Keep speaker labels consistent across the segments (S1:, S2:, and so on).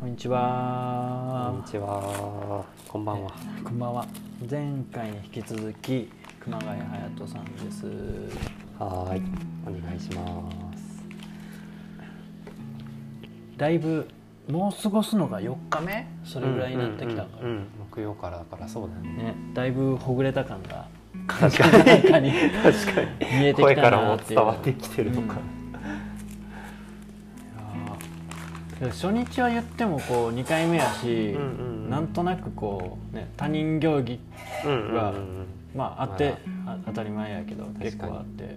S1: こんにちは
S2: こんにちは。こんばんは。
S1: こんばんは前回に引き続き熊谷隼人さんです
S2: はーい。お願いします。
S1: だいぶもう過ごすのが4日目？それぐらいになってきたから、
S2: うんうんうんうん木曜からだからそうだね。
S1: ねだいぶほぐれた感が
S2: 確かに。確かに。
S1: 見えてき
S2: 声か
S1: たな
S2: らも
S1: っていう
S2: 伝わってきてるのか。
S1: いや初日は言ってもこう2回目やし、
S2: うんうんうん
S1: なんとなくこう、ね、他人行儀
S2: うんうんうん
S1: が
S2: うん。
S1: まああって、
S2: ま
S1: あ当たり前やけど結構あって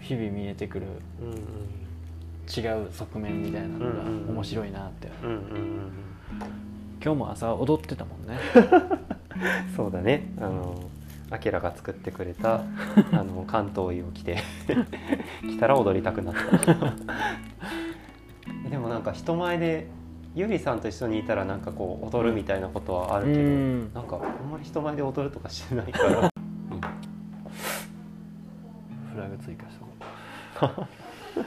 S1: 日々見えてくる
S2: に。うんうん。
S1: 違う側面みたいなのが面白いなって、
S2: うんうんうん
S1: 今日も朝踊ってたもんね
S2: うん。そうだね。あの。アキラが作ってくれたあの関東衣を着て着たら踊りたくなったなんか人前でゆりさんと一緒にいたらなんかこう踊るみたいなことはあるけど、
S1: うん。
S2: なんかあんまり人前で踊るとかしてないから。
S1: フラグ追加しとこう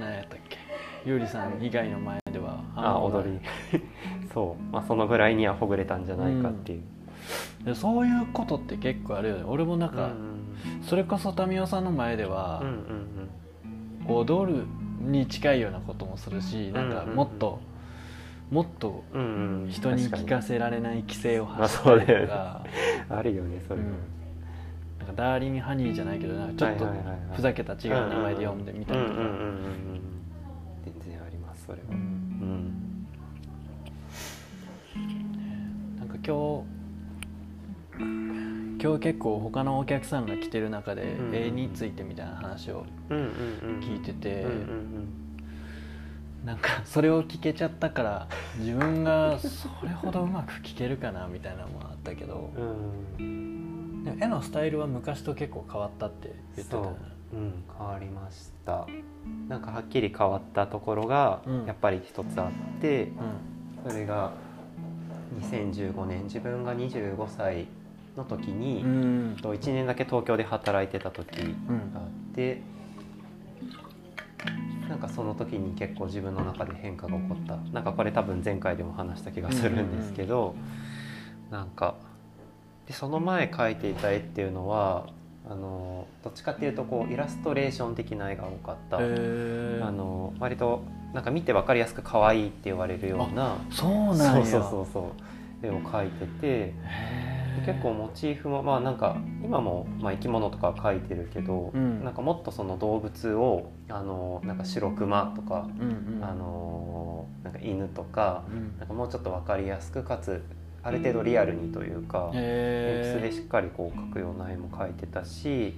S1: 何やったっけ？ゆうりさん以外の前では。
S2: あ踊り。そう、まあ、そのぐらいにはほぐれたんじゃないかっていう、
S1: でそういうことって結構あるよね。俺もなん
S2: うん
S1: か、それこそ民生さんの前では
S2: うんうん。
S1: 踊るに近いようなこともするしなんかもっと、もっと人に聞
S2: 確
S1: かせられない規制を
S2: まあ
S1: 発したとか、
S2: あるよねそれ
S1: なんかダーリンハニーじゃないけどなんかちょっとふざけた違う名前で呼んでみたりとか、
S2: 全然ありますそれは。
S1: う
S2: うん。ん
S1: なんか今日今日結構他のお客さんが来てる中で
S2: うん。
S1: 絵についてみたいな話を
S2: うんうんうん。
S1: 聞いてて、
S2: うんうん
S1: なんかそれを聞けちゃったから自分がそれほどうまく聞けるかなみたいなのもあったけど
S2: うん。うん
S1: でも絵のスタイルは昔と結構変わったって言ってたよ
S2: う、うん、変わりました。なんかはっきり変わったところが
S1: うん。
S2: やっぱり一つあって、それが2015年。自分が25歳の時に、
S1: うん。うん
S2: と1年だけ東京で働いてた時
S1: うん
S2: があって、なんかその時に結構自分の中で変化が起こった。なんかこれ多分前回でも話した気がするんですけど、なんかでその前描いていた絵っていうのはあのどっちかっていうとこうイラストレーション的な絵が多かった、あの割となんか見て分かりやすく可愛いって言われるような
S1: そうなんや。
S2: そうそうそうそう絵を描いてて。結構モチーフもまあなんか今もまあ生き物とか描いてるけど、
S1: うん。
S2: なんかもっとその動物をあのなんか白クマとか、
S1: うんうん。
S2: あのなんか犬とか
S1: うん。
S2: なんかもうちょっと分かりやすくかつある程度リアルにというか、鉛筆で
S1: へ
S2: しっかりこう描くような絵も描いてたし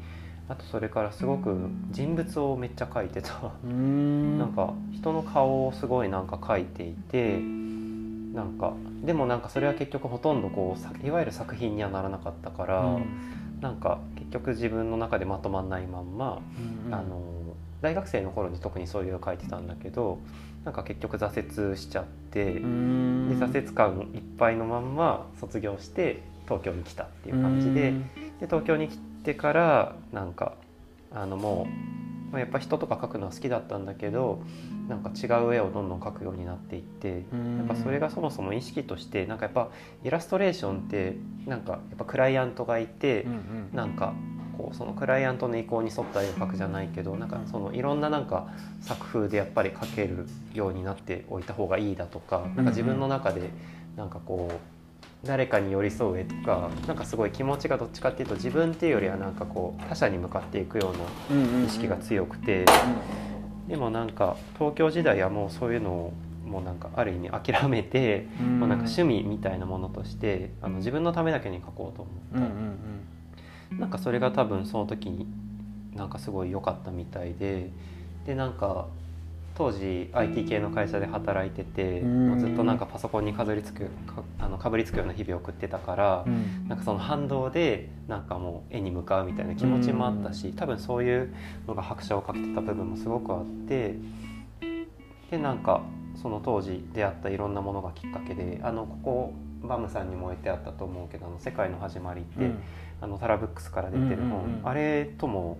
S2: あとそれからすごく人物をめっちゃ描いてた。なんか人の顔をすごいなんか描いていてなんかでもなんかそれは結局ほとんどこうさいわゆる作品にはならなかったから、
S1: うん。
S2: なんか結局自分の中でまとまんないまんま、
S1: うん
S2: あの大学生の頃に特にそういうの描いてたんだけどなんか結局挫折しちゃって、で挫折感いっぱいのまんま卒業して東京に来たっていう感じで。
S1: うん。
S2: で東京に来てからなんかあのもう、まあ、やっぱ人とか描くのは好きだったんだけどなんか違う絵をどんどん描くようになっていって
S1: うん。
S2: やっぱそれがそもそも意識としてなんかやっぱイラストレーションってなんかやっぱクライアントがいて
S1: うんうん。
S2: なんかこうそのクライアントの意向に沿った絵を描くじゃないけどなんかそのいろんななんか作風でやっぱり描けるようになっておいた方がいいだとかなんか自分の中でなんかこう誰かに寄り添う絵とかなんかすごい気持ちがどっちかっていうと自分っていうよりはなんかこう他者に向かっていくような意識が強くてでもなんか東京時代はもうそういうのをもうなんかある意味諦めて、
S1: うん。
S2: まあ、なんか趣味みたいなものとしてあの自分のためだけに描こうと思った。
S1: うんうん。
S2: なんかそれが多分その時になんかすごい良かったみたいででなんか当時 IT 系の会社で働いてて
S1: うん。
S2: もうずっとなんかパソコンにかぶりつくかあのかぶりつくような日々を送ってたから
S1: うん。うん
S2: なんかその反動でなんかもう絵に向かうみたいな気持ちもあったし多分そういうのが拍車をかけてた部分もすごくあってでなんかその当時出会ったいろんなものがきっかけであのここバムさんにも置いてあったと思うけど「あの世界の始まり」って、
S1: うん。
S2: あのタラブックスから出てる本、
S1: うんうんうん。
S2: あれとも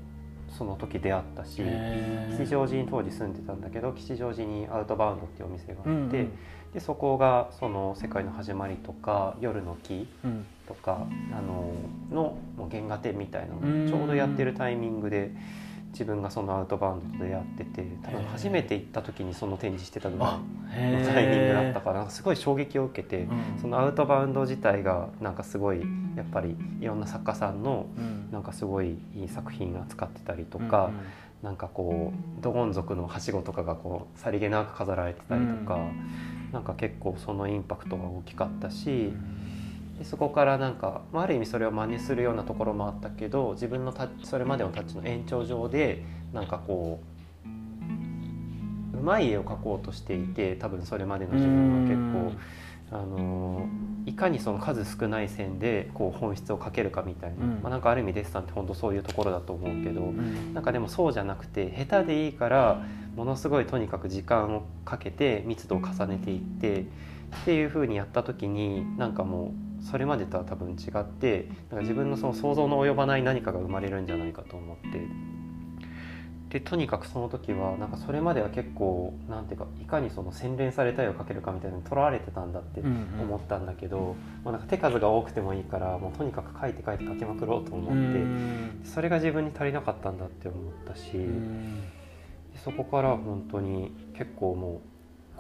S2: その時出会ったし吉祥寺に当時住んでたんだけど吉祥寺にアウトバウンドっていうお店があって、
S1: うんうん。
S2: でそこがその「世界の始まり」とか「夜の木
S1: うん」
S2: とかあのの原画展みたいな
S1: うん。
S2: のをちょうどやってるタイミングで自分がそのアウトバウンドと出会ってて多分初めて行った時にその展示してたぐらい
S1: あ
S2: のタイミングだったからすごい衝撃を受けて。
S1: うん。
S2: そのアウトバウンド自体がなんかすごいやっぱりいろんな作家さんの
S1: うん。
S2: なんかすごいいい作品が使ってたりとか、なんかこうドゴン族のはしごとかがこうさりげなく飾られてたりとか、
S1: うん。
S2: なんか結構そのインパクトが大きかった
S1: う
S2: し
S1: ん
S2: でそこからなんか、まあ、ある意味それを真似するようなところもあったけど自分のタッチそれまでのタッチの延長上でなんかこううまい絵を描こうとしていて多分それまでの自分は結構。あのいかにその数少ない線でこう本質をかけるかみたいな、
S1: うん。
S2: まあ、なんかある意味デッサンって本当そういうところだと思うけど、
S1: うん。
S2: なんかでもそうじゃなくて下手でいいからものすごいとにかく時間をかけて密度を重ねていってっていう風にやった時になんかもうそれまでとは多分違ってなんか自分のその想像の及ばない何かが生まれるんじゃないかと思って。でとにかくその時はなんかそれまでは結構なんていうかいかにその洗練された絵を描けるかみたいなのにとらわれてたんだって思ったんだけど、まあ、なんか手数が多くてもいいからもうとにかく描いて描いて描きまくろうと思
S1: う
S2: って、
S1: ん。
S2: それが自分に足りなかったんだって思ったし、そこから本当に結構もう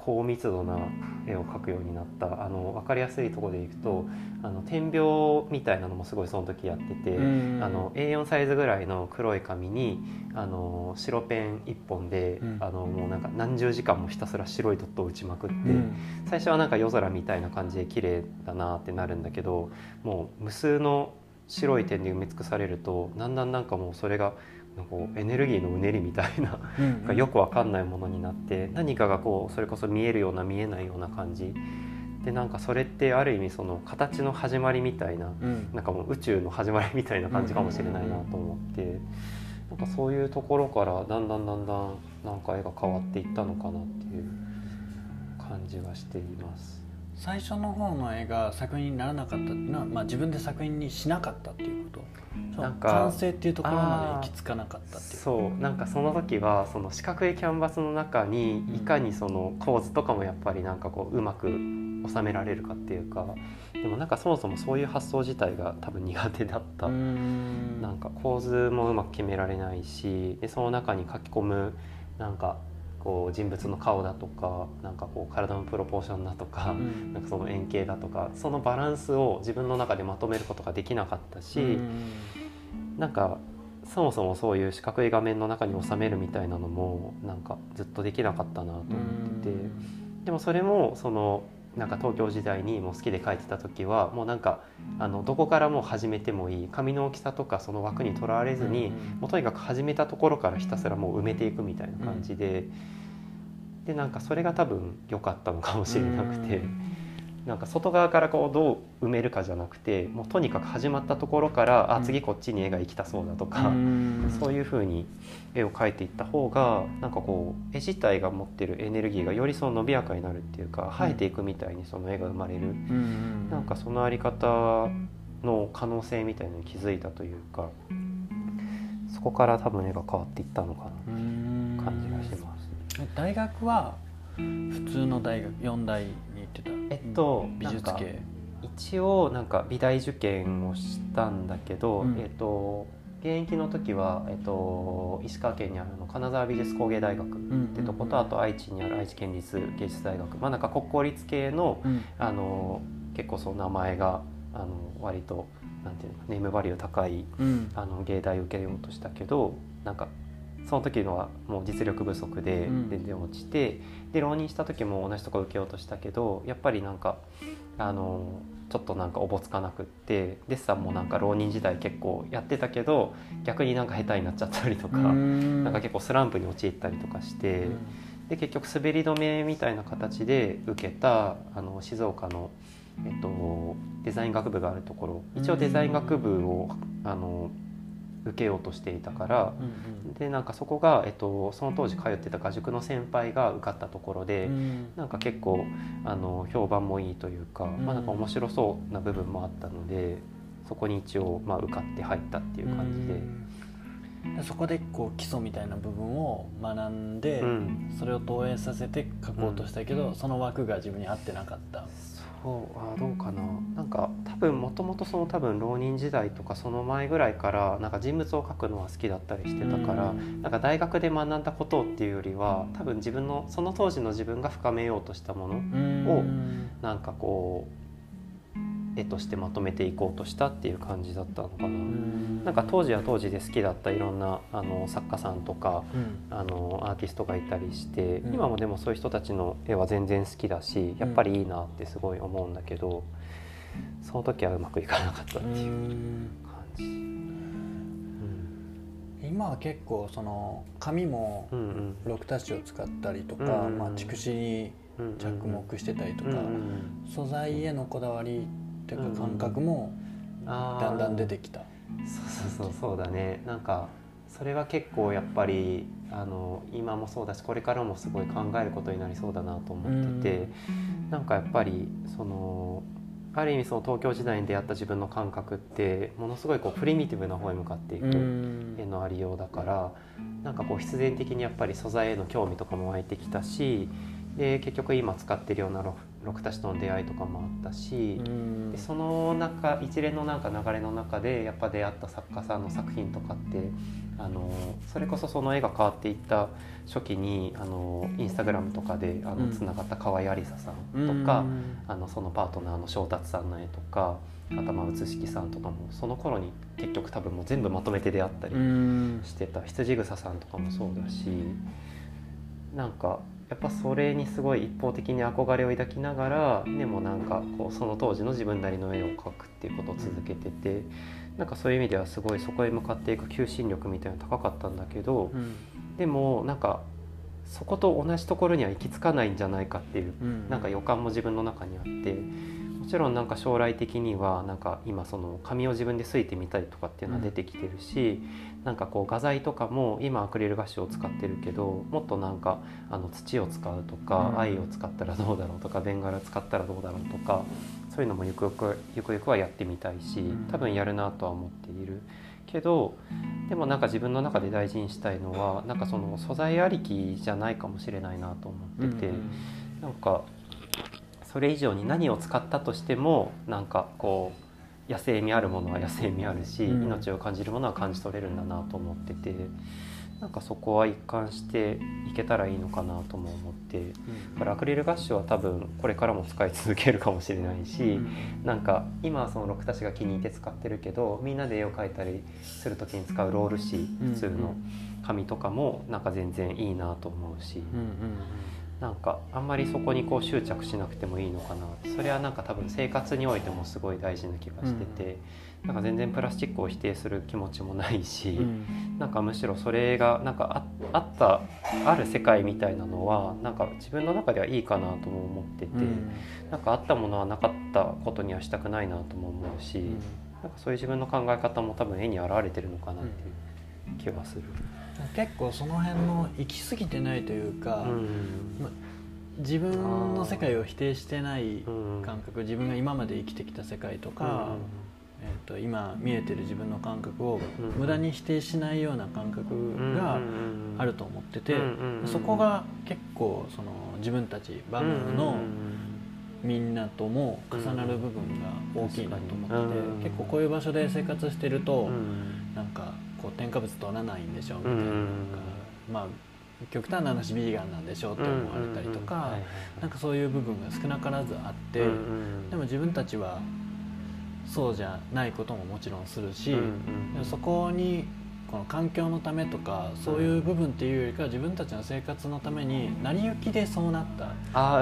S2: 高密度な絵を描くようになったあの分かりやすいところでいくとあの点描みたいなのもすごいその時やってて。
S1: うん
S2: あの A4 サイズぐらいの黒い紙にあの白ペン1本で、
S1: うん
S2: あのもうなんか何十時間もひたすら白いドットを打ちまくって、
S1: うん
S2: 最初はなんか夜空みたいな感じで綺麗だなってなるんだけどもう無数の白い点で埋め尽くされるとだんだんなんかもうそれがなんかこうエネルギーのうねりみたいな
S1: うん
S2: なんかよくわかんないものになって何かがこうそれこそ見えるような見えないような感じ。でなんかそれってある意味その形の始まりみたいな
S1: うん。
S2: なんかもう宇宙の始まりみたいな感じかもしれないなと思ってなんかそういうところからだんだんだんだんなんか絵が変わっていったのかなっていう感じがしています。
S1: 最初の方の絵が作品にならなかったっていうのは、まあ、自分で作品にしなかったっていうこと。
S2: なんか
S1: 完成っていうところまで行き着かなかったっていう。
S2: そうなんかその時はその四角いキャンバスの中にいかにその構図とかもやっぱりなんかこううまく収められるかっていうかでもなんかそもそもそういう発想自体が多分苦手だった。
S1: うん。
S2: なんか構図もうまく決められないしでその中に書き込むなんかこう人物の顔だとかなんかこう体のプロポーションだとか、
S1: うん
S2: なんかその円形だとかそのバランスを自分の中でまとめることができなかったし、
S1: うん
S2: なんかそもそもそういう四角い画面の中に収めるみたいなのもなんかずっとできなかったなと思ってて。でもそれもそのなんか東京時代にもう好きで描いてた時はもうなんかあのどこからもう始めてもいい。紙の大きさとかその枠にとらわれずに、もうとにかく始めたところからひたすらもう埋めていくみたいな感じで、でなんかそれが多分良かったのかもしれなくて、なんか外側からこうどう埋めるかじゃなくてもうとにかく始まったところから、
S1: うん。
S2: あ次こっちに絵が行きたそうだとか、
S1: うん。
S2: そういう風に絵を描いていった方がなんかこう絵自体が持ってるエネルギーがよりその伸びやかになるっていうか生えていくみたいにその絵が生まれる、
S1: うん。
S2: なんかそのあり方の可能性みたいなのに気づいたというかそこから多分絵が変わっていったのか
S1: うん。
S2: な感じがします。
S1: 大学は普通の大学四大に行ってた？
S2: えっと
S1: 美術
S2: なんか
S1: 系。
S2: 一応なんか美大受験をしたんだけど、
S1: うん。
S2: えっと現役の時は、えっと、石川県にあるあの金沢美術工芸大学ってとこと、あと愛知にある愛知県立芸術大学。まあなんか国公立系の
S1: うん。
S2: あの結構その名前があの割となんていうのかネームバリュー高い
S1: うん。
S2: あの芸大受けようとしたけどなんかその時のはもう実力不足で
S1: うん。
S2: 全然落ちて、で浪人した時も同じとこ受けようとしたけどやっぱりなんかあのちょっとなんかおぼつかなくってデッサンもなんか浪人時代結構やってたけど逆になんか下手になっちゃったりとか、
S1: うん。
S2: なんか結構スランプに陥ったりとかして。で結局滑り止めみたいな形で受けたあの静岡の、えっと、デザイン学部があるところ。一応デザイン学部をあの受けようとしていたから
S1: うん
S2: でなんかそこが、えっと、その当時通ってた画塾の先輩が受かったところ
S1: う
S2: で、
S1: ん。
S2: なんか結構あの評判もいいというか、
S1: ん。
S2: まあ、なんか面白そうな部分もあったのでそこに一応、まあ、受かって入ったっていう感じで。
S1: うん。でそこでこう基礎みたいな部分を学んで、
S2: うん。
S1: それを投影させて書こうとしたけど、
S2: うん。
S1: その枠が自分に合ってなかった。
S2: そうあどうかな。なんか多分もともとその多分浪人時代とかその前ぐらいからなんか人物を描くのは好きだったりしてたから、
S1: うん。
S2: なんか大学で学んだことっていうよりは多分自分のその当時の自分が深めようとしたものをなんかこう絵としてまとめていこうとしたっていう感じだったのかな。なんか当時は当時で好きだったいろんなあの作家さんとか
S1: うん。
S2: あのアーティストがいたりして、
S1: うん。
S2: 今もでもそういう人たちの絵は全然好きだしやっぱりいいなってすごい思うんだけど、その時はうまくいかなかったっていう感じ。
S1: 今は結構その紙も
S2: うんうん。
S1: 六タッチを使ったりとか、
S2: うんうん
S1: まあ、蓄紙に
S2: うん
S1: 着目してたりとか、
S2: うんうん。
S1: 素材へのこだわりっていう
S2: うん
S1: か感覚もだんだん出てきた。
S2: そうそうそうそうだね。なんかそれは結構やっぱりあの今もそうだしこれからもすごい考えることになりそうだなと思ってて、なんかやっぱりそのある意味その東京時代に出会った自分の感覚ってものすごいこうプリミティブな方へ向かっていく
S1: うん。
S2: 絵のありようだからなんかこう必然的にやっぱり素材への興味とかも湧いてきたしで結局今使ってるような六六たちとの出会いとかもあったし。
S1: うん。
S2: でその中一連のなんか流れの中でやっぱ出会った作家さんの作品とかってあのそれこそその絵が変わっていった初期にあのインスタグラムとかでつながった河合ありささんとか、あのそのパートナーの正達さんの絵とか頭写しさんとかもその頃に結局多分もう全部まとめて出会ったり
S1: うん。
S2: してた。羊草さんとかもそうだしなんかやっぱそれにすごい一方的に憧れを抱きながらでもなんかこうその当時の自分なりの絵を描くっていうことを続けててなんかそういう意味ではすごいそこへ向かっていく求心力みたいなの高かったんだけど
S1: うん
S2: でもなんかそこと同じところには行き着かないんじゃないかっていう
S1: うん。
S2: なんか予感も自分の中にあってもちろんなんか将来的にはなんか今その紙を自分ですいてみたりとかっていうのは出てきてるし、なんかこう画材とかも今アクリルガッシュを使ってるけどもっとなんかあの土を使うとか、
S1: うん。
S2: 藍を使ったらどうだろうとかベンガラ使ったらどうだろうとかそういうのもゆくゆくゆくゆくはやってみたいし
S1: うん。
S2: 多分やるなとは思っている。けどでもなんか自分の中で大事にしたいのはなんかその素材ありきじゃないかもしれないなと思ってて、なんかそれ以上に何を使ったとしてもなんかこう野生味あるものは野生味あるし、
S1: うん。
S2: 命を感じるものは感じ取れるんだなと思っててなんかそこは一貫していけたらいいのかなとも思ってだからアクリルガッシュは多分これからも使い続けるかもしれないし、なんか今はその六たちが気に入って使ってるけどみんなで絵を描いたりする時に使うロール紙普通の紙とかもなんか全然いいなと思うし。
S1: うんうん
S2: なんかあんまりそこにこう執着しなくてもいいのかなそれはなんか多分生活においてもすごい大事な気がしてて、なんか全然プラスチックを否定する気持ちもないし、
S1: うんうん。
S2: なんかむしろそれがなんかああったある世界みたいなのはなんか自分の中ではいいかなとも思ってて、
S1: うん。
S2: なんかあったものはなかったことにはしたくないなとも思うし、
S1: うん。
S2: なんかそういう自分の考え方も多分絵に表れてるのかなっていう気はする。
S1: 結構その辺の行き過ぎてないというか、
S2: うん。
S1: 自分の世界を否定してない
S2: うん
S1: 感覚自分が今まで生きてきた世界とか、えー、と今見えてる自分の感覚を
S2: うん
S1: 無駄に否定しないような感覚があると思ってて、そこが結構その自分たちバムのみんなとも重なる部分が大きいなと思ってて、
S2: うん。
S1: 結構こういう場所で生活してると、
S2: うん。
S1: なんかこう添加物取らないんでしょみたいな,、まあ極端な話ビーガンなんでしょって思われたりとか、なんかそういう部分が少なからずあって、でも自分たちはそうじゃないことももちろんするし、でもそこにこの環境のためとかそういう部分っていうよりかは自分たちの生活のために成り行きでそうなった。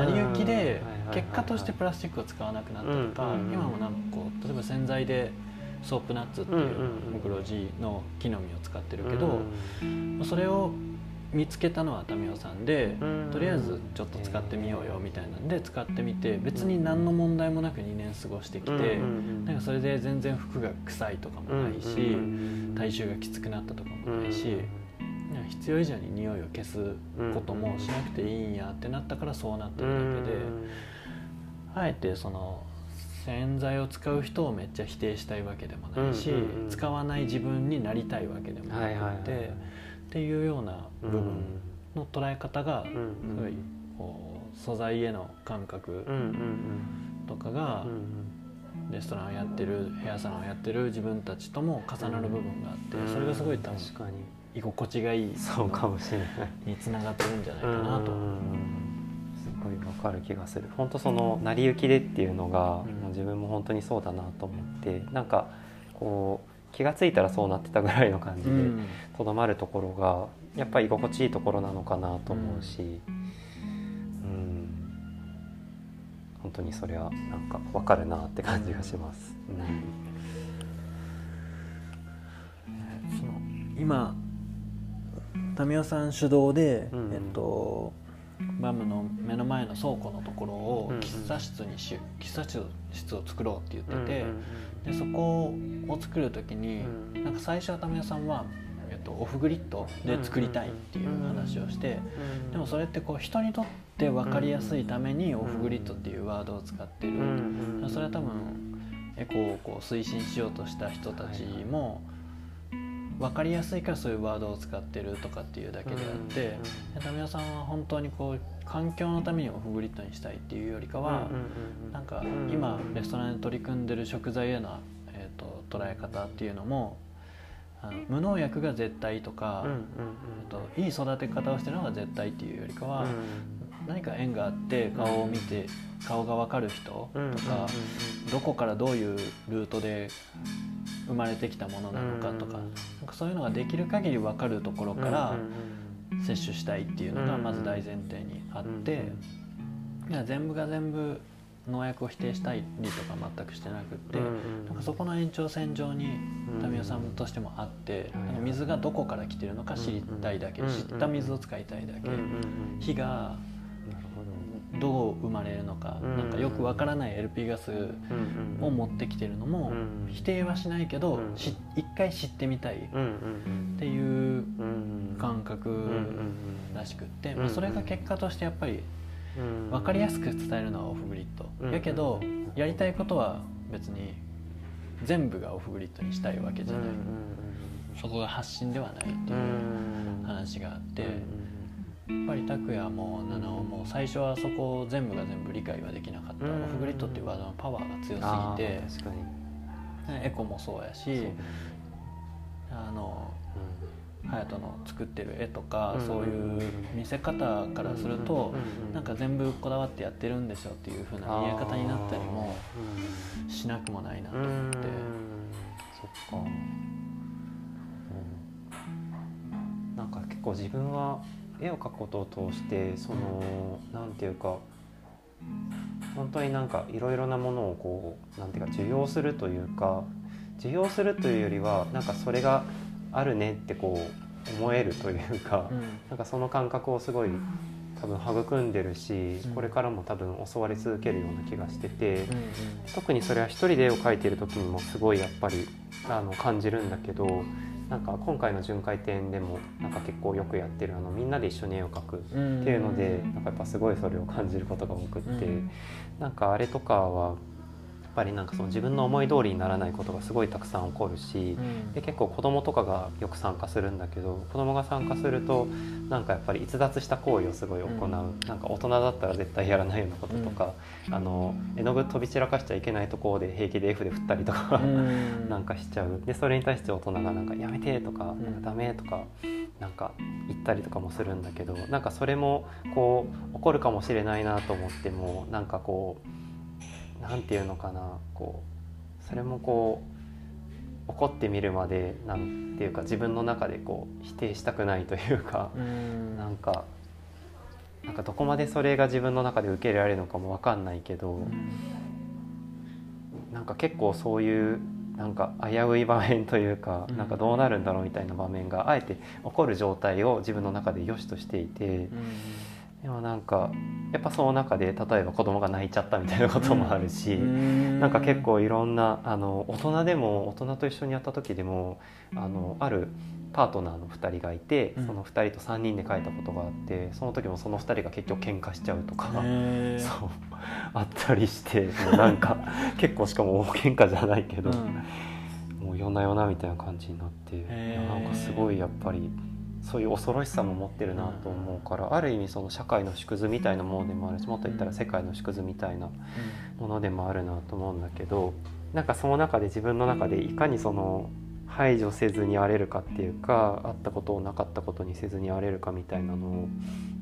S1: 成り行きで結果としてプラスチックを使わなくなったとか今もなんかこう例えば洗剤でソープナッツっていう
S2: うんうんうん
S1: グロジーの木の実を使ってるけどそれを見つけたのは民生さんで
S2: うん。
S1: とりあえずちょっと使ってみようよみたいなんで使ってみて別に何の問題もなく2年過ごしてきてなんかそれで全然服が臭いとかもないし体臭がきつくなったとかもないし必要以上に匂いを消すこともしなくていいんやってなったからそうなってるだけであえてそのして冤罪を使う人をめっちゃ否定したいわけでもないし、
S2: うんうんうん。
S1: 使わない自分になりたいわけでもなくて、
S2: はいはい
S1: っていうような部分の捉え方が
S2: うん。
S1: すごいこう素材への感覚
S2: うんうん
S1: とかが
S2: うんうん。
S1: レストランをやってるヘアサロンをやってる自分たちとも重なる部分があって
S2: うん。
S1: それがすごい多分
S2: 確かに。
S1: 居心地がいい
S2: そうかもしれない。
S1: につながってるんじゃないかなと。
S2: うんすごいわかる気がする。本当その成り行きでっていうのが、
S1: うん。
S2: もう自分も本当にそうだなと思ってなんかこう気が付いたらそうなってたぐらいの感じで
S1: うん。
S2: とどまるところがやっぱり居心地いいところなのかなと思うし、うん。本当にそれはなんかわかるなって感じがします。
S1: その今民生さん主導で、
S2: うん。
S1: えっとバムの目の前の倉庫のところを
S2: うんうん
S1: 喫茶室にし、喫茶室を作ろうって言
S2: うん
S1: ってて、でそこを作る時に、
S2: うん。
S1: なんか最初は民生さんは、えっと、オフグリッドで作りたいっていう話をして、でもそれってこう人にとって分かりやすいためにオフグリッドっていうワードを使ってる、それは多分エコをこう推進しようとした人たちも分かりやすいからそういうワードを使ってるとかっていうだけであって民生さんは本当にこう環境のためにオフグリッドにしたいっていうよりかはなんか今レストランで取り組んでる食材への、えー、と捉え方っていうのもあの無農薬が絶対とか、えっといい育て方をしてるのが絶対っていうよりかは、何か縁があって顔を見て顔が分かる人とか、どこからどういうルートで生まれてきたものなのかとか,、なんかそういうのができる限り分かるところから摂取したいっていうのがまず大前提にあって、いや全部が全部農薬を否定したりとか全くしてなくって、なんかそこの延長線上に民生さんとしてもあって、水がどこから来てるのか知りたいだけ、知った水を使いたいだけ、火がどう生まれるのか、なんかよくわからない LP ガスを持ってきてるのも否定はしないけど、し一回知ってみたいっていう感覚らしくって、まあ、それが結果としてやっぱり分かりやすく伝えるのはオフグリッド、やけどやりたいことは別に全部がオフグリッドにしたいわけじゃない、そこが発信ではないっていう話があって。やっぱり拓也も七尾も最初はそこを全部が全部理解はできなかった、オフグリッドっていうワードのパワーが強すぎて。エコもそうやしあの隼人の作ってる絵とか、そういう見せ方からすると、なんか全部こだわってやってるんでしょっていう風な見え方になったりもしなくもないなと思って。
S2: そっか、なんか結構自分は絵を描くことを通してそのなんていうか本当になんかいろいろなものをこうなんていうか受容するというか受容するというよりはなんかそれがあるねってこう思えるというか、うん、なんかその感覚をすごい多分育んでるし、これからも多分教わり続けるような気がしてて、うんうん、特にそれは一人で絵を描いてる時にもすごいやっぱりあの感じるんだけどなんか今回の巡回展でもなんか結構よくやってるあのみんなで一緒に絵を描くっていうので、なんかやっぱすごいそれを感じることが多くって、うん、なんかあれとかはぱりなんかその自分の思い通りにならないことがすごいたくさん起こるし、うん、で結構子供とかがよく参加するんだけど子供が参加するとなんかやっぱり逸脱した行為をすごい行う、うん、なんか大人だったら絶対やらないようなこととか、うん、あの絵の具飛び散らかしちゃいけないところで平気で F で振ったりとか なんかしちゃう。でそれに対して大人がなんか「やめて」とか「なんかダメ」とか。なんか言ったりとかもするんだけどなんかそれもこう起こるかもしれないなと思ってもなんかこうなんていうのかなこうそれもこう怒ってみるまでなんていうか自分の中でこう否定したくないというかうんなんかなんかどこまでそれが自分の中で受け入れられるのかも分かんないけどなんか結構そういうなんか危うい場面というかなんかどうなるんだろうみたいな場面があえて起こる状態を自分の中で良しとしていて。でもなんかやっぱその中で例えば子供が泣いちゃったみたいなこともあるし、うん、なんか結構いろんなあの大人でも大人と一緒にやった時でもあのあるパートナーの2人がいて、その2人と3人で描いたことがあってその時もその2人が結局喧嘩しちゃうとかそうあったりしてもうなんか 結構しかも大喧嘩じゃないけど、もう夜な夜なみたいな感じになってなんかすごいやっぱり。そういう恐ろしさも持ってるなと思うから、ある意味その社会の縮図みたいなものでもあるしもっと言ったら世界の縮図みたいなものでもあるなと思うんだけどなんかその中で自分の中でいかにその排除せずに荒れるかっていうかあったことをなかったことにせずに荒れるかみたいなのを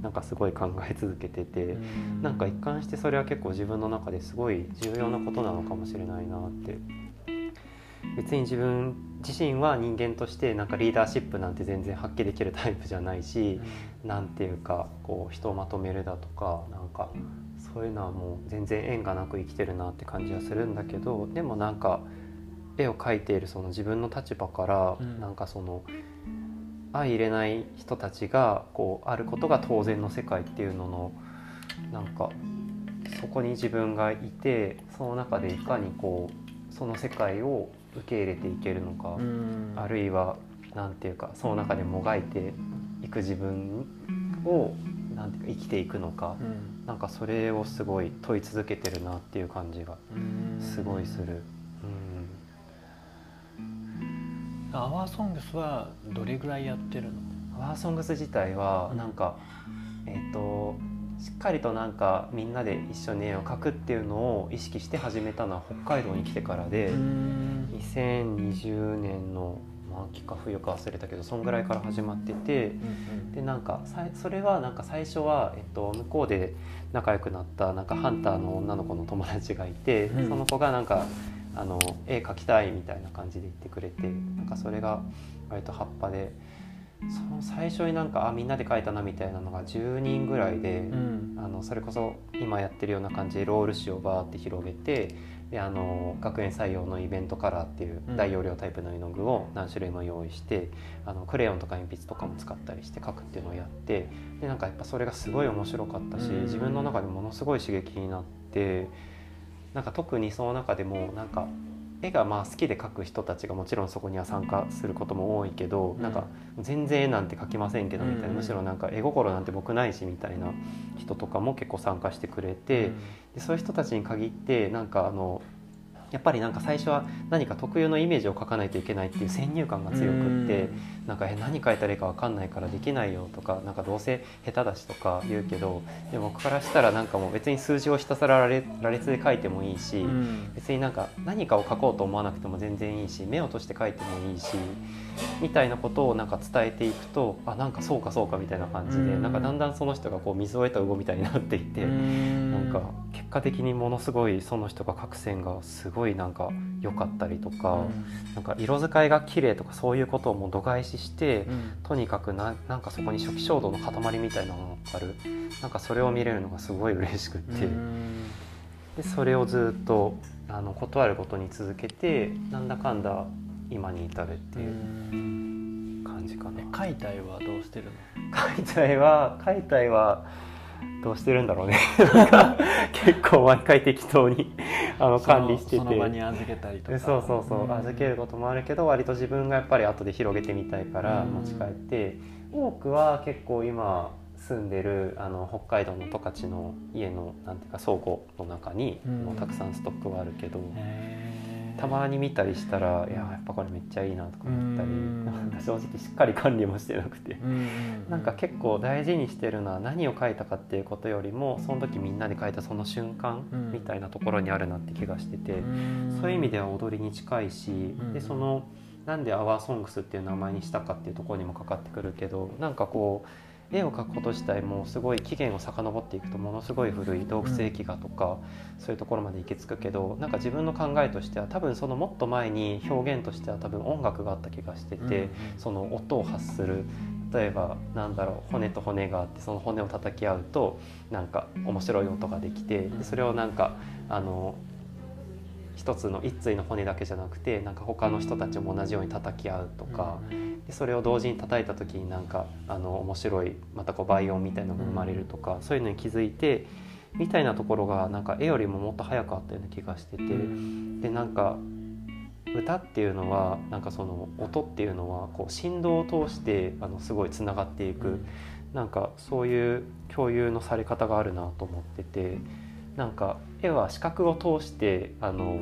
S2: なんかすごい考え続けててなんか一貫してそれは結構自分の中ですごい重要なことなのかもしれないなって。別に自分自身は人間としてなんかリーダーシップなんて全然発揮できるタイプじゃないし何ていうかこう人をまとめるだとかなんかそういうのはもう全然縁がなく生きてるなって感じはするんだけどでもなんか絵を描いているその自分の立場からなんかその相入れない人たちがこうあることが当然の世界っていうののなんかそこに自分がいてその中でいかにこうその世界を受け入れていけるのか、あるいは何て言うかその中でもがいていく自分をなんていうか生きていくのか、うなんかそれをすごい問い続けてるなっていう感じがすごいする。
S1: アワーソングスはどれぐらいやってるの？
S2: アワーソングス自体はなんか、えっ、ー、としっかりとなんかみんなで一緒に絵を描くっていうのを意識して始めたのは北海道に来てからで2020年の秋か冬か忘れたけどそんぐらいから始まってて、でなんかそれはなんか最初は、えっと、向こうで仲良くなったなんかハンターの女の子の友達がいて、その子がなんかあの絵描きたいみたいな感じで言ってくれてなんかそれが割と葉っぱでその最初になんかあみんなで描いたなみたいなのが10人ぐらいで、うん、あのそれこそ今やってるような感じでロール紙をバーって広げてであの学園採用のイベントカラーっていう大容量タイプの絵の具を何種類も用意して、うん、あのクレヨンとか鉛筆とかも使ったりして描くっていうのをやってでなんかやっぱそれがすごい面白かったし、うん、自分の中でものすごい刺激になってなんか特にその中でもなんか絵がまあ好きで描く人たちがもちろんそこには参加することも多いけど、うん、なんか全然絵なんて描きませんけどみたいな、むしろなんか絵心なんて僕ないしみたいな人とかも結構参加してくれて、でそういう人たちに限ってなんかあのやっぱりなんか最初は何か特有のイメージを描かないといけないっていう先入観が強くってなんかえ何描いたらいいか分かんないからできないよとかなんかどうせ下手だしとか言うけどでも僕からしたらなんかもう別に数字をひたすら羅列で書いてもいいし別になんか何かを書こうと思わなくても全然いいし目を閉じて書いてもいいしみたいなことをなんか伝えていくとあなんかそうかそうかみたいな感じでなんかだんだんその人がこう水を得た魚みたいになっていてなんか結果的にものすごいその人が書く線がすごいなんか良かったりとかなんか色使いが綺麗とかそういうことをもう度外視してとにかくななんかそこに初期衝動の塊みたいなのがある。なんかそれを見れるのがすごい嬉しくって。でそれをずっとあの断ることに続けてなんだかんだ今に至るっていう感じかな。
S1: 解体はどうしてるの？
S2: 解体は解体はどうしてるんだろうね。結構毎回適当にあの管理してて。そ
S1: の場に預けたりとか。
S2: そうそうそう、預けることもあるけど割と自分がやっぱり後で広げてみたいから持ち帰って、多くは結構今住んでるあの北海道の十勝の家のなんていうか倉庫の中に、もうたくさんストックはあるけど。たまに見たりしたらいややっぱこれめっちゃいいなとか思ったりなん。か 正直しっかり管理もしてなくて。なんか結構大事にしてるのは何を書いたかっていうことよりもその時みんなで書いたその瞬間みたいなところにあるなって気がしててそういう意味では踊りに近いしでそのなんで「アワーソングスっていう名前にしたかっていうところにもかかってくるけどなんかこう絵を描くこと自体もすごい起源を遡っていくとものすごい古い洞窟壁画とか、そういうところまで行き着くけどなんか自分の考えとしては多分そのもっと前に表現としては多分音楽があった気がしてて、その音を発する。例えばなんだろう骨と骨があってその骨を叩き合うとなんか面白い音ができてでそれをなんかあの一つの一対の骨だけじゃなくてなんか他の人たちも同じように叩き合うとか、でそれを同時に叩いた時になんかあの面白いまたこう倍音みたいなのが生まれるとか、そういうのに気づいてみたいなところがなんか絵よりももっと早くあったような気がしててでなんか歌っていうのはなんかその音っていうのはこう振動を通してあのすごいつながっていく、うん、なんかそういう共有のされ方があるなと思っててなんか絵は視覚を通してあの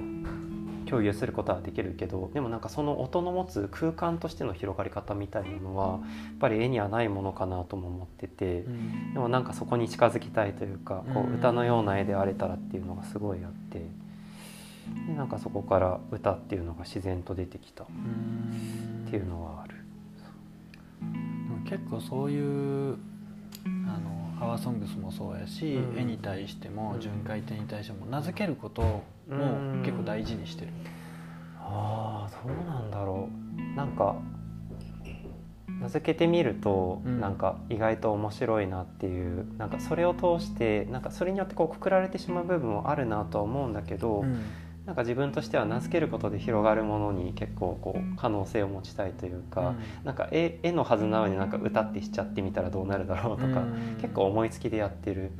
S2: 共有することはできるけどでもなんかその音の持つ空間としての広がり方みたいなのはやっぱり絵にはないものかなとも思ってて、うん、でもなんかそこに近づきたいというかこう歌のような絵であれたらっていうのがすごいあってでなんかそこから歌っていうのが自然と出てきたっていうのはある。
S1: 結構そういうあの「アワーソングス」もそうやし、うん、絵に対しても巡回展に対しても名付けることも結構大事にしてる。
S2: ああそうなんだろう。なんか名付けてみると、うん、なんか意外と面白いなっていうなんかそれを通してなんかそれによってこうくくられてしまう部分もあるなとは思うんだけど、うん、なんか自分としては名付けることで広がるものに結構こう可能性を持ちたいというか、うん、なんか絵絵のはずなのになんか歌ってしちゃってみたらどうなるだろうとか、うん、結構思いつきでやってる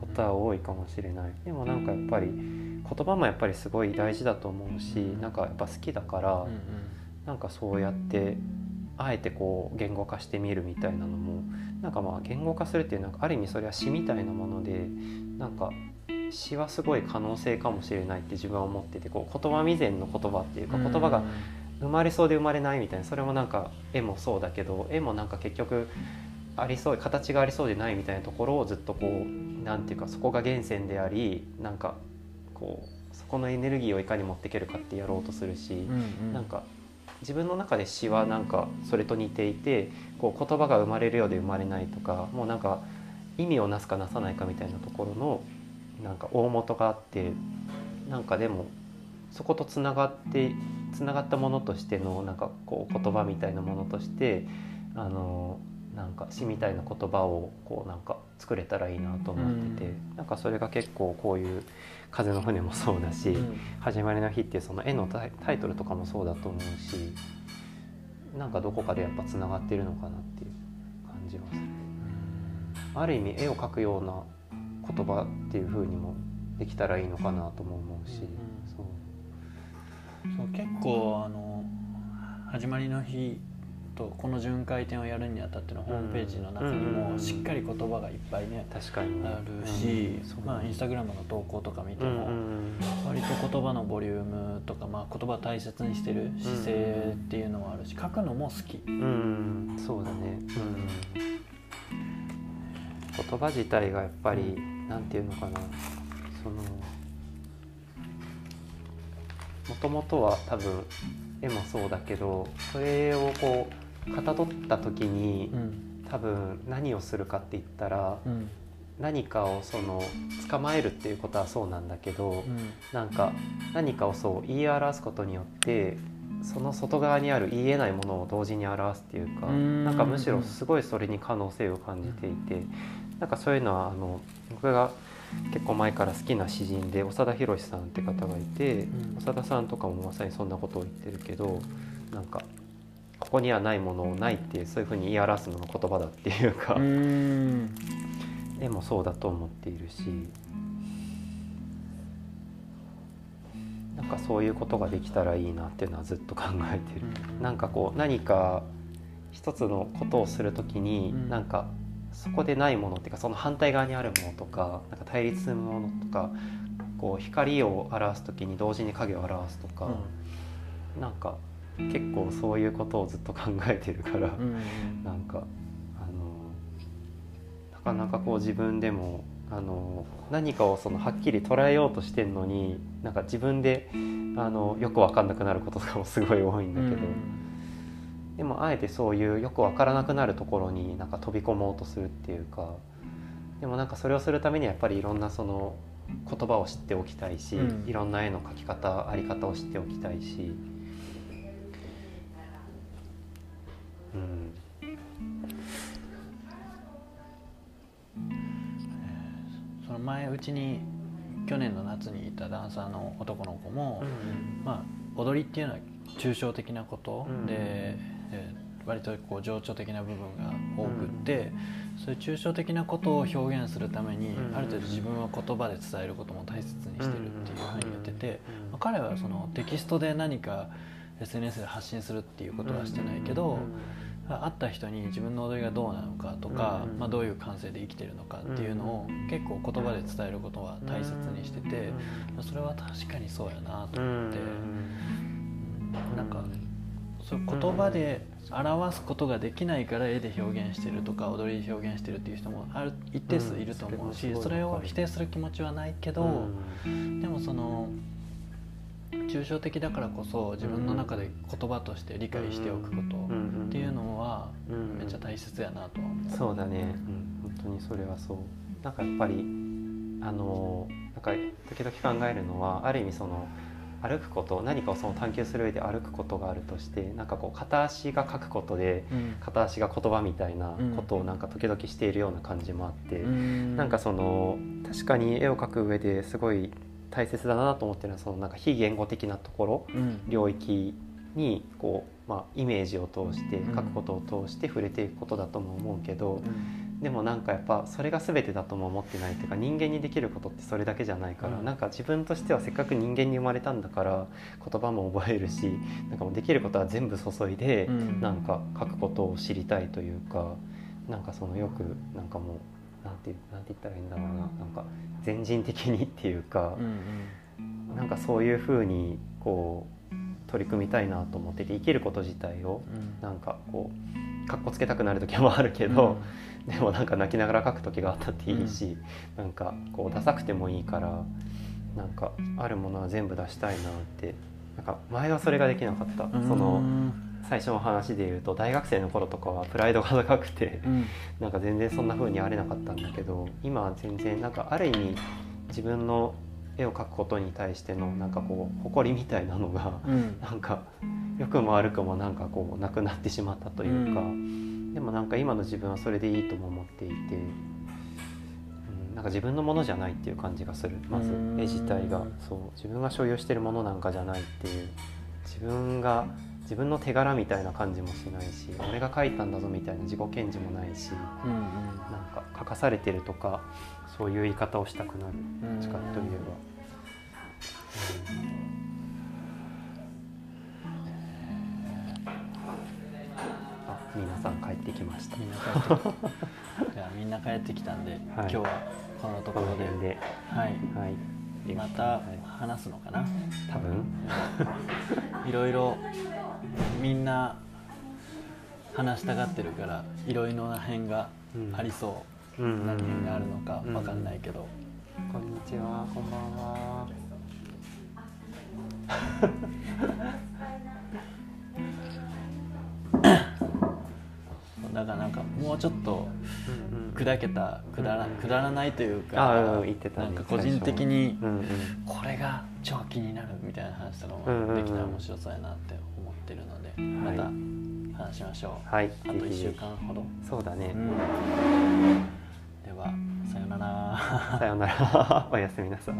S2: ことは多いかもしれない。でもなんかやっぱり言葉もやっぱりすごい大事だと思うしなんかやっぱ好きだから、なんかそうやってあえてこう言語化してみるみたいなのもなんかまあ言語化するっていうなんかある意味それは詩みたいなものでなんか詩はすごい可能性かもしれないって自分は思っててこう言葉未然の言葉っていうか言葉が生まれそうで生まれないみたいなそれもなん。か絵もそうだけど絵もなん。か結局ありそう形がありそうでないみたいなところをずっとこう何て言うかそこが源泉でありなん。かこうそこのエネルギーをいかに持っていけるかってやろうとするし、うん。うん、なん。か自分の中で詩はなん。かそれと似ていてこう言葉が生まれるようで生まれないとかもうなん。か意味をなすかなさないかみたいなところのなんか大元があってなんかでもそことつながってつながったものとしてのなんかこう言葉みたいなものとしてあのなんか詩みたいな言葉をこうなんか作れたらいいなと思ってて、うん、なんかそれが結構こういう「風の船」もそうだし「うん、始まりの日」っていうその絵のタイトルとかもそうだと思うしなんかどこかでやっぱつながってるのかなっていう感じはする。ある意味絵を描くような言葉っていうふうにもできたらいいのかなとも思うし、
S1: そう。そう結構あの始まりの日とこの巡回展をやるにあたってのホームページの中にもしっかり言葉がいっぱいね
S2: 確かに。
S1: あるし、まあ、インスタグラムの投稿とか見ても割と言葉のボリュームとか、まあ、言葉を大切にしてる姿勢っていうのはあるし書くのも好き。
S2: うん、そうだね、うん。言葉自体がやっぱり何て言うのかな。そのもともとは多分絵もそうだけどそれをこうかたどった時に、うん、多分何をするかって言ったら、うん、何かをその捕まえるっていうことはそうなんだけど、うん、なんか何かをそう言い表すことによってその外側にある言えないものを同時に表すっていうかなんかむしろすごいそれに可能性を感じていてなんかそういうのはあの僕が結構前から好きな詩人で長田博さんって方がいて、うん、長田さんとかもまさにそんなことを言ってるけどなんかここにはないものをないってそういうふうに言い表すのの言葉だっていうか絵もそうだと思っているしなんかそういうことができたらいいなっていうのはずっと考えてる。なんかこう何か一つのことをする時に、なんかそこでないものっていうかその反対側にあるものとかなんか対立するものとかこう光を表す時に同時に影を表すとか、うん、なんか結構そういうことをずっと考えてるから、うん、なんかあのなかなかこう自分でもあの何かをそのはっきり捉えようとしてんのになんか自分であのよく分かんなくなることとかもすごい多いんだけど。うんでもあえてそういうよく分からなくなるところになんか飛び込もうとするっていうかでもなんかそれをするためにはやっぱりいろんなその言葉を知っておきたいし、うん、いろんな絵の描き方あり方を知っておきたいし、
S1: 前うちに去年の夏にいたダンサーの男の子も、うん、まあ踊りっていうのは抽象的なことで、えー、割とこう情緒的な部分が多くって、うん、そういう抽象的なことを表現するために、うん、ある程度自分は言葉で伝えることも大切にしてるっていうふうに言ってて、まあ、彼はそのテキストで何か SNS で発信するっていうことはしてないけど、会った人に自分の踊りがどうなのかとか、まあ、どういう感性で生きてるのかっていうのを結構言葉で伝えることは大切にしてて、それは確かにそうやなと思って、うなんかそう言葉で表すことができないから絵で表現してるとか踊りで表現してるっていう人もある一定数いると思うし、それを否定する気持ちはないけど、でもその。抽象的だからこそ自分の中で言葉として理解しておくことっていうのはめっちゃ大切やなとは思
S2: う。そうだね、うん、本当にそれはそう。なんかやっぱりあのなんか時々考えるのはある意味その歩くこと何かをその探求する上で歩くことがあるとしてなんかこう片足が書くことで、片足が言葉みたいなことをなんか時々しているような感じもあって、うん、なんかその確かに絵を描く上ですごい大切だなと思ってるのはそのなんか非言語的なところ、うん、領域にこう、まあ、イメージを通して書くことを通して触れていくことだとも思うけど、うん、でもなんかやっぱそれが全てだとも思ってないというか人間にできることってそれだけじゃないから、うん、なんか自分としてはせっかく人間に生まれたんだから言葉も覚えるしなんかもうできることは全部注いで、なんか書くことを知りたいというかなんかそのよくなんかもうてなんて言ったらいいんだろうな。なんか全人的にっていうか、うんうん、なんかそういうふうにこう取り組みたいなと思ってて生きること自体をなんかこうかっこつけたくなる時もあるけど、うん、でもなんか泣きながら書く時があったっていいし、うん、なんかこうダサくてもいいからなんかあるものは全部出したいなってなんか前はそれができなかった。その最初の話で言うと大学生の頃とかはプライドが高くて、うん、なんか全然そんな風にあれなかったんだけど今は全然なんかある意味自分の絵を描くことに対してのなんかこう誇りみたいなのが、うん、なんか良くも悪くもなんかこうなくなってしまったというか、うん、でもなんか今の自分はそれでいいとも思っていて、うん、なんか自分のものじゃないっていう感じがするまず絵自体が。そう自分が所有してるものなんかじゃないっていう自分が自分の手柄みたいな感じもしないし俺が書いたんだぞみたいな自己顕示もないし、うんうん、なんか書かされてるとかそういう言い方をしたくなる。どっちかといえば。あ皆さん帰ってきました。みんな帰ってきた。
S1: じゃあみんな帰ってきたんで、はい、今日はこのところで。で。はい。はい。また話すのかな。
S2: 多分。
S1: いろいろみんな話したがってるからいろいろな辺がありそう、うん、何辺があるのか分かんないけど、
S2: うん、こんにちはこんばんは。
S1: だからなんかもうちょっと砕けたくだらくだらないというか、なんか個人的にこれが超気になるみたいな話とかもできたら面白そうやなって思ってるので、また話しましょう、はい、あと1週間ほど。
S2: そうだね、
S1: ではさよなら。
S2: さよなら。おやすみなさい